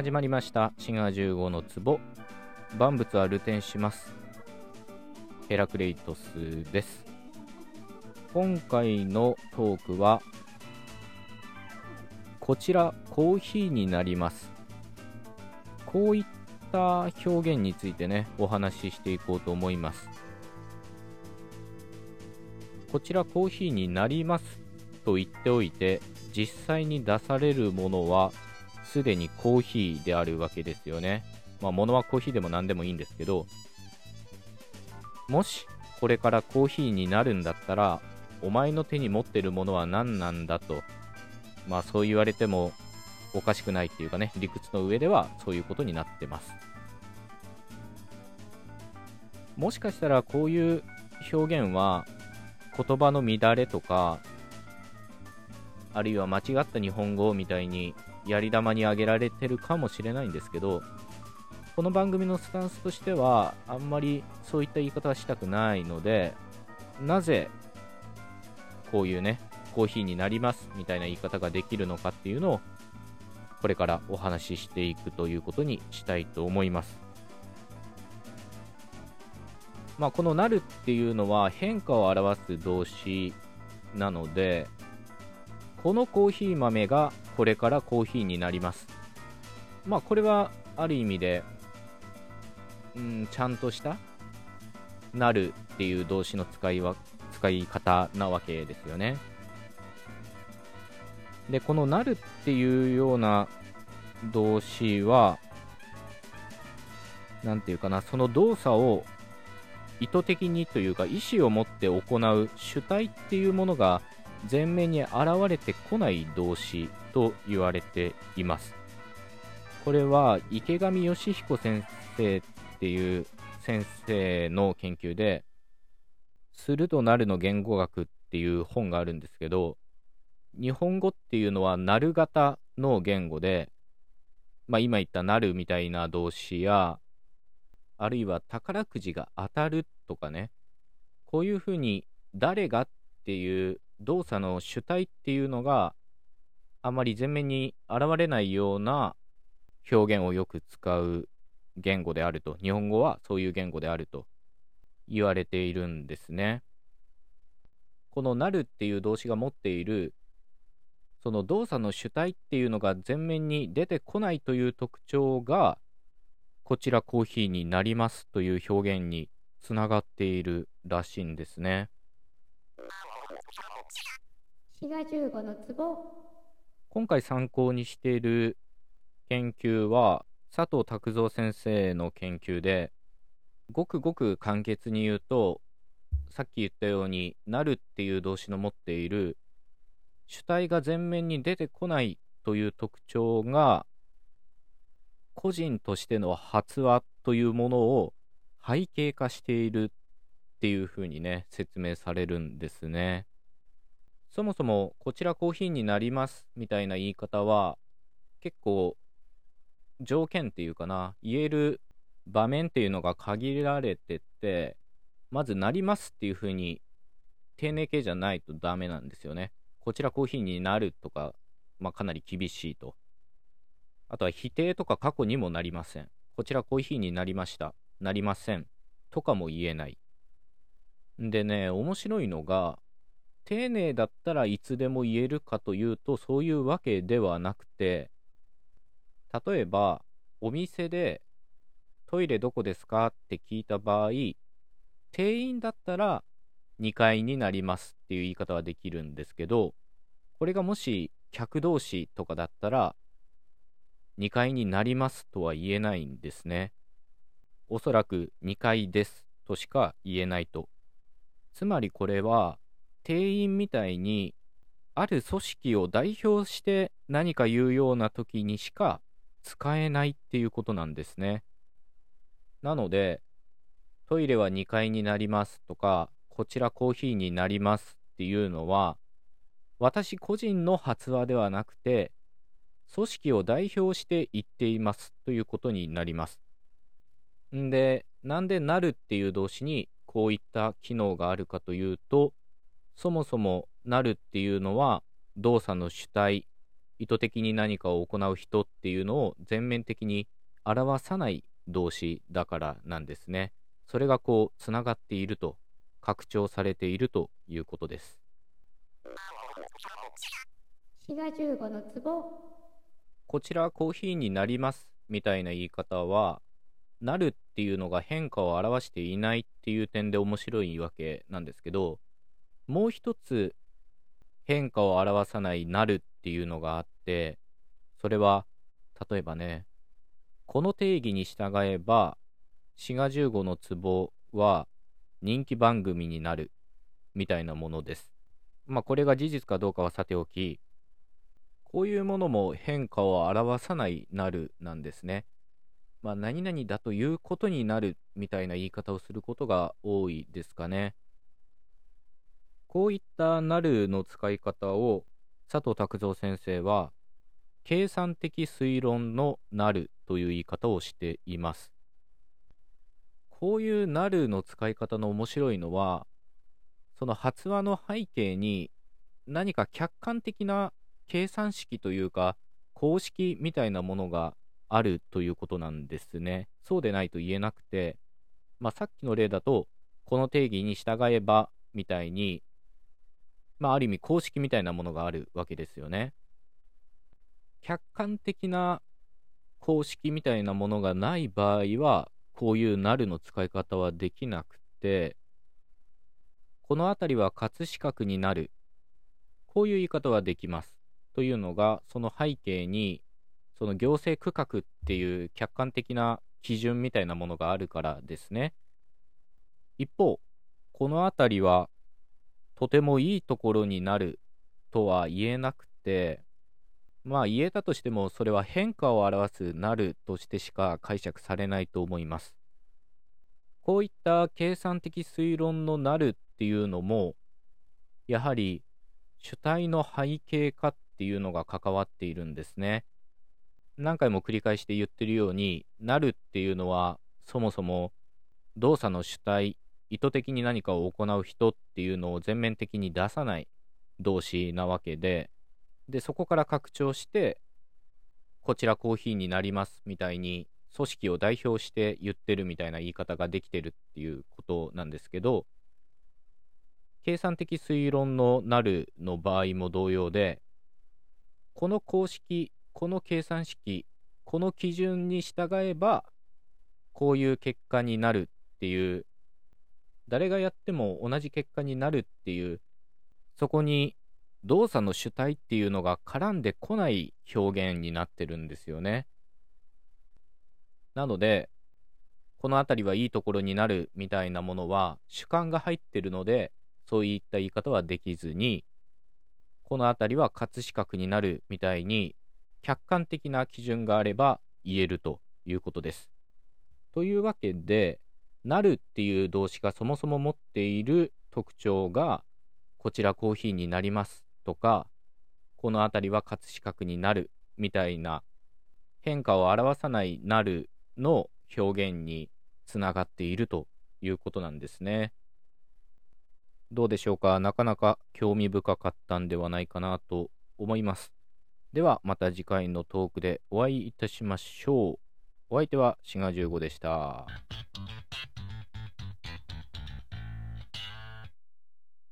始まりました。シガ15の壺。万物は流転します。ヘラクレイトスです。今回のトークはこちらコーヒーになります。こういった表現についてねお話ししていこうと思います。こちらコーヒーになりますと言っておいて実際に出されるものはすでにコーヒーであるわけですよね。まあ、物はコーヒーでも何でもいいんですけど、もしこれからコーヒーになるんだったら、お前の手に持ってるものは何なんだと、まあそう言われてもおかしくないっていうかね、理屈の上ではそういうことになってます。もしかしたらこういう表現は言葉の乱れとか、あるいは間違った日本語みたいにやり玉に挙げられてるかもしれないんですけど、この番組のスタンスとしては、あんまりそういった言い方はしたくないので、なぜ、こういうね、コーヒーになりますみたいな言い方ができるのかっていうのを、これからお話ししていくということにしたいと思います。まあ、このなるっていうのは変化を表す動詞なので、このコーヒー豆がこれからコーヒーになります。まあこれはある意味で、うん、ちゃんとしたなるっていう動詞の使いは使い方なわけですよね。で、このなるっていうような動詞は、なんていうかな、その動作を意図的にというか意思を持って行う主体っていうものが前面に現れてこない動詞と言われています。これは池上義彦先生っていう先生の研究で、するとなるの言語学っていう本があるんですけど、日本語っていうのはなる型の言語で、まあ今言ったなるみたいな動詞や、あるいは宝くじが当たるとかね、こういうふうに誰がっていう動作の主体っていうのがあまり前面に現れないような表現をよく使う言語であると、日本語はそういう言語であると言われているんですね。このなるっていう動詞が持っているその動作の主体っていうのが前面に出てこないという特徴がこちらコーヒーになりますという表現につながっているらしいんですね。滋賀15の壺今回参考にしている研究は佐藤拓三先生の研究でごくごく簡潔に言うとさっき言ったようになるっていう動詞の持っている主体が前面に出てこないという特徴が個人としての発話というものを背景化しているっていうふうにね説明されるんですね。そもそもこちらコーヒーになりますみたいな言い方は結構条件っていうかな言える場面っていうのが限られててまずなりますっていう風に丁寧形じゃないとダメなんですよね。こちらコーヒーになるとか、まあ、かなり厳しいと。あとは否定とか過去にもなりません。こちらコーヒーになりました。なりません。とかも言えない。でね面白いのが丁寧だったらいつでも言えるかというとそういうわけではなくて例えばお店でトイレどこですかって聞いた場合店員だったら2階になりますっていう言い方はできるんですけどこれがもし客同士とかだったら2階になりますとは言えないんですね。おそらく2階ですとしか言えないと。つまりこれは店員みたいにある組織を代表して何か言うような時にしか使えないっていうことなんですね。なので、トイレは2階になりますとか、こちらコーヒーになりますっていうのは、私個人の発話ではなくて、組織を代表して言っていますということになります。んで、なんでなるっていう動詞にこういった機能があるかというと、そもそもなるっていうのは動作の主体意図的に何かを行う人っていうのを全面的に表さない動詞だからなんですね。それがこうつながっていると拡張されているということです。滋賀15の壺こちらコーヒーになりますみたいな言い方はなるっていうのが変化を表していないっていう点で面白いわけなんですけどもう一つ変化を表さないなるっていうのがあってそれは例えばねこの定義に従えば滋賀15の壺は人気番組になるみたいなものです。まあこれが事実かどうかはさておきこういうものも変化を表さないなるなんですね。まあ、何々だということになるみたいな言い方をすることが多いですかね。こういったなるの使い方を佐藤拓三先生は計算的推論のなるという言い方をしています。こういうなるの使い方の面白いのはその発話の背景に何か客観的な計算式というか公式みたいなものがあるということなんですね。そうでないと言えなくて、まあ、さっきの例だと、この定義に従えばみたいに、まあ、ある意味公式みたいなものがあるわけですよね。客観的な公式みたいなものがない場合は、こういうなるの使い方はできなくて、この辺りは葛飾区になる。こういう言い方はできます。というのが、その背景にその行政区画っていう客観的な基準みたいなものがあるからですね。一方、この辺りはとてもいいところになるとは言えなくて、まあ言えたとしてもそれは変化を表すなるとしてしか解釈されないと思います。こういった計算的推論のなるっていうのも、やはり主体の背景化っていうのが関わっているんですね。何回も繰り返して言ってるようになるっていうのはそもそも動作の主体意図的に何かを行う人っていうのを全面的に出さない動詞なわけででそこから拡張してこちらコーヒーになりますみたいに組織を代表して言ってるみたいな言い方ができてるっていうことなんですけど計算的推論のなるの場合も同様でこの公式この計算式この基準に従えばこういう結果になるっていう誰がやっても同じ結果になるっていうそこに動作の主体っていうのが絡んでこない表現になってるんですよね。なのでこの辺りはいいところになるみたいなものは主観が入ってるのでそういった言い方はできずにこの辺りは葛飾区になるみたいに客観的な基準があれば言えるということです。というわけで、なるっていう動詞がそもそも持っている特徴が、こちらコーヒーになりますとか、この辺りは葛飾区になるみたいな変化を表さないなるの表現につながっているということなんですね。どうでしょうか？なかなか興味深かったんではないかなと思います。ではまた次回のトークでお会いいたしましょう。お相手はシガ15でした。